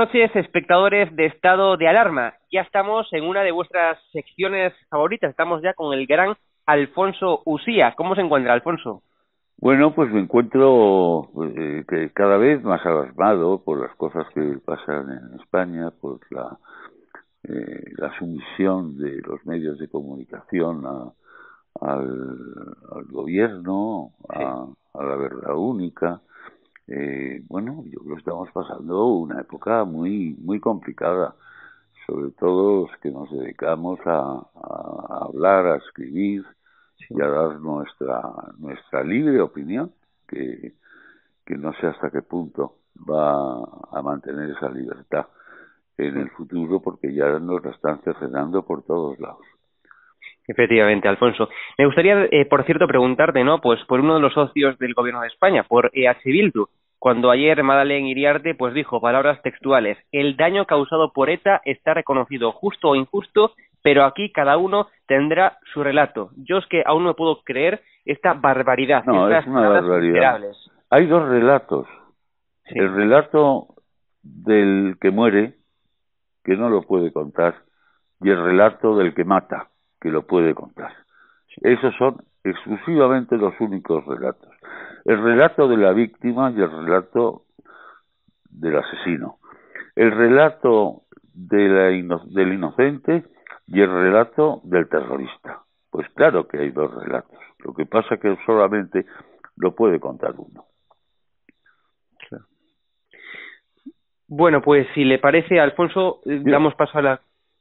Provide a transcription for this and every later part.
noches, espectadores de Estado de Alarma. Ya estamos en una de vuestras secciones favoritas. Estamos ya con el gran Alfonso Usía. ¿Cómo se encuentra, Alfonso? Bueno, pues me encuentro eh, que cada vez más alarmado por las cosas que pasan en España, por la, eh, la sumisión de los medios de comunicación a, al, al, gobierno, a, a la verdad única eh, bueno, yo creo que estamos pasando una época muy, muy complicada, sobre todo los que nos dedicamos a, a hablar, a escribir y a dar nuestra, nuestra libre opinión, que, que no sé hasta qué punto va a mantener esa libertad en el futuro, porque ya nos la están cercenando por todos lados. Efectivamente, Alfonso. Me gustaría, eh, por cierto, preguntarte, ¿no? Pues por uno de los socios del Gobierno de España, por EH Bildu, cuando ayer Madeleine Iriarte pues dijo palabras textuales el daño causado por ETA está reconocido justo o injusto pero aquí cada uno tendrá su relato yo es que aún no puedo creer esta barbaridad no es una barbaridad. hay dos relatos. Sí. el relato del que muere que no lo puede contar y el relato del que mata que lo puede contar. Esos son exclusivamente los únicos relatos. El relato de la víctima y el relato del asesino. El relato de la ino del inocente y el relato del terrorista. Pues claro que hay dos relatos. Lo que pasa es que solamente lo puede contar uno. Bueno, pues si le parece, Alfonso, damos paso a la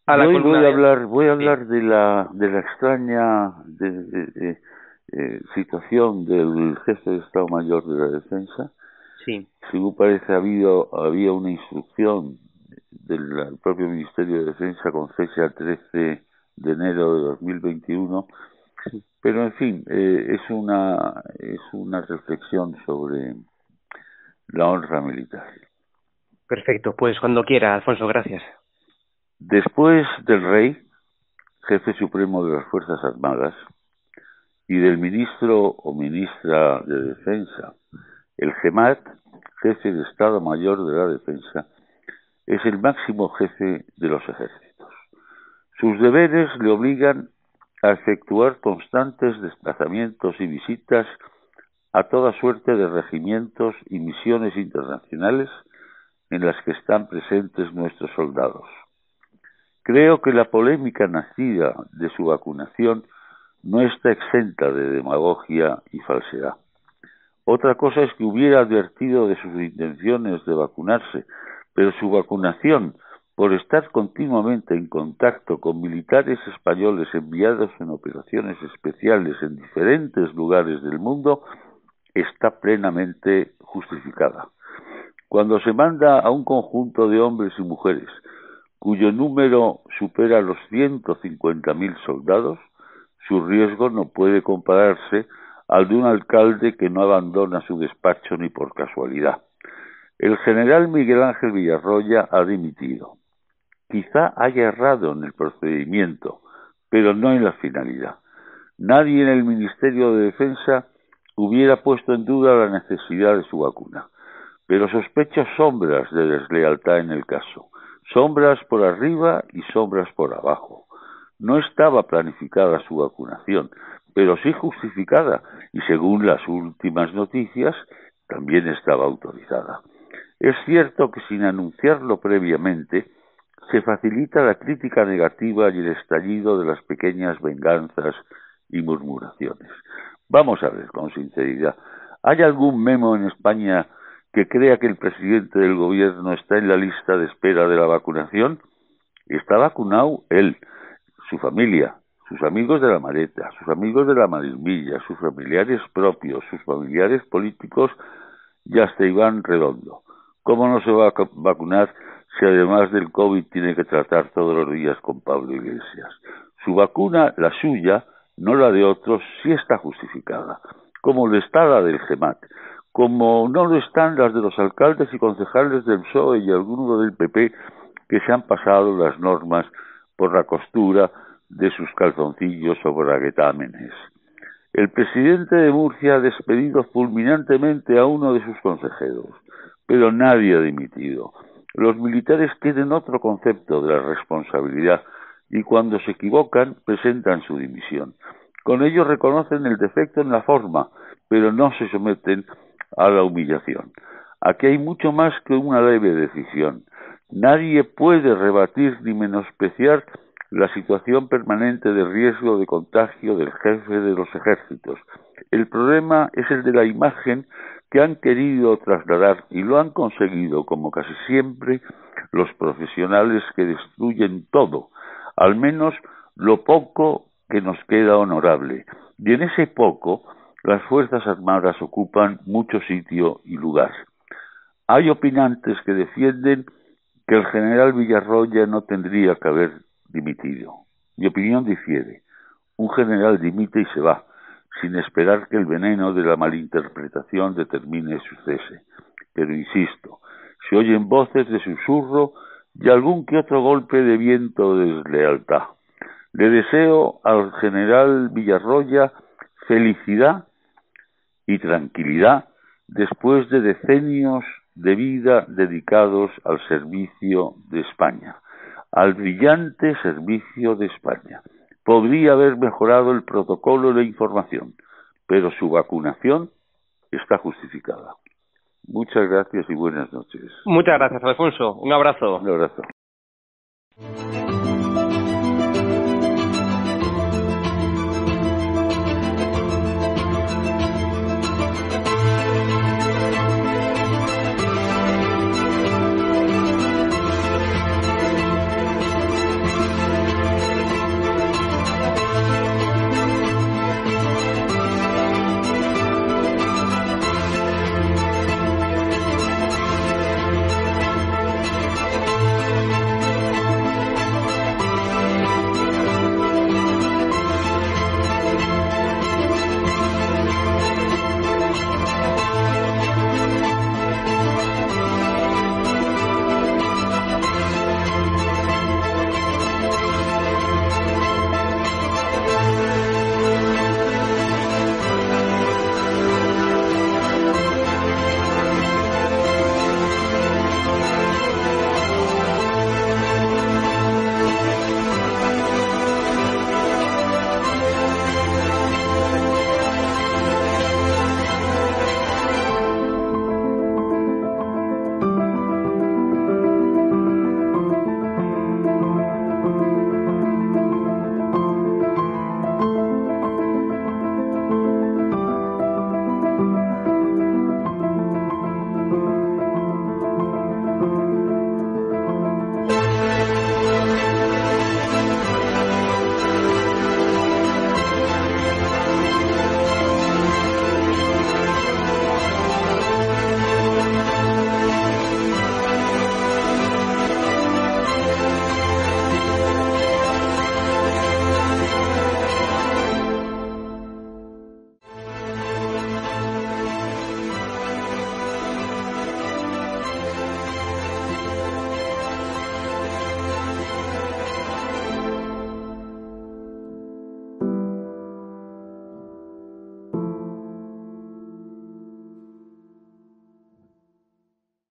a la voy, voy a hablar voy a hablar sí. de la de la extraña de, de, de, eh, situación del jefe de Estado Mayor de la Defensa. Sí. Según parece ha habido había una instrucción del propio Ministerio de Defensa con fecha 13 de enero de 2021 sí. pero en fin eh, es una es una reflexión sobre la honra militar. Perfecto. Pues cuando quiera Alfonso gracias Después del rey, jefe supremo de las Fuerzas Armadas, y del ministro o ministra de Defensa, el GEMAT, jefe de Estado Mayor de la Defensa, es el máximo jefe de los ejércitos. Sus deberes le obligan a efectuar constantes desplazamientos y visitas a toda suerte de regimientos y misiones internacionales en las que están presentes nuestros soldados. Creo que la polémica nacida de su vacunación no está exenta de demagogia y falsedad. Otra cosa es que hubiera advertido de sus intenciones de vacunarse, pero su vacunación, por estar continuamente en contacto con militares españoles enviados en operaciones especiales en diferentes lugares del mundo, está plenamente justificada. Cuando se manda a un conjunto de hombres y mujeres cuyo número supera los 150.000 soldados, su riesgo no puede compararse al de un alcalde que no abandona su despacho ni por casualidad. El general Miguel Ángel Villarroya ha dimitido. Quizá haya errado en el procedimiento, pero no en la finalidad. Nadie en el Ministerio de Defensa hubiera puesto en duda la necesidad de su vacuna, pero sospecho sombras de deslealtad en el caso sombras por arriba y sombras por abajo. No estaba planificada su vacunación, pero sí justificada y según las últimas noticias también estaba autorizada. Es cierto que sin anunciarlo previamente se facilita la crítica negativa y el estallido de las pequeñas venganzas y murmuraciones. Vamos a ver con sinceridad, ¿hay algún memo en España que crea que el presidente del gobierno está en la lista de espera de la vacunación? Está vacunado él, su familia, sus amigos de la Mareta, sus amigos de la Marismilla, sus familiares propios, sus familiares políticos y hasta Iván Redondo. ¿Cómo no se va a vacunar si además del COVID tiene que tratar todos los días con Pablo Iglesias? Su vacuna, la suya, no la de otros, sí está justificada, como lo está la del GEMAT, como no lo están las de los alcaldes y concejales del PSOE y algunos del PP que se han pasado las normas por la costura de sus calzoncillos o braguetámenes. El presidente de Murcia ha despedido fulminantemente a uno de sus consejeros, pero nadie ha dimitido. Los militares tienen otro concepto de la responsabilidad y cuando se equivocan presentan su dimisión. Con ello reconocen el defecto en la forma, pero no se someten a la humillación. Aquí hay mucho más que una leve decisión. Nadie puede rebatir ni menospreciar la situación permanente de riesgo de contagio del jefe de los ejércitos. El problema es el de la imagen que han querido trasladar y lo han conseguido, como casi siempre, los profesionales que destruyen todo, al menos lo poco que nos queda honorable. Y en ese poco, las Fuerzas Armadas ocupan mucho sitio y lugar. Hay opinantes que defienden que el general Villarroya no tendría que haber dimitido. Mi opinión difiere. Un general dimite y se va, sin esperar que el veneno de la malinterpretación determine su cese. Pero insisto, se oyen voces de susurro y algún que otro golpe de viento de deslealtad. Le deseo al general Villarroya felicidad y tranquilidad después de decenios de vida dedicados al servicio de España, al brillante servicio de España. Podría haber mejorado el protocolo de información, pero su vacunación está justificada. Muchas gracias y buenas noches. Muchas gracias, Alfonso. Un abrazo. Un abrazo.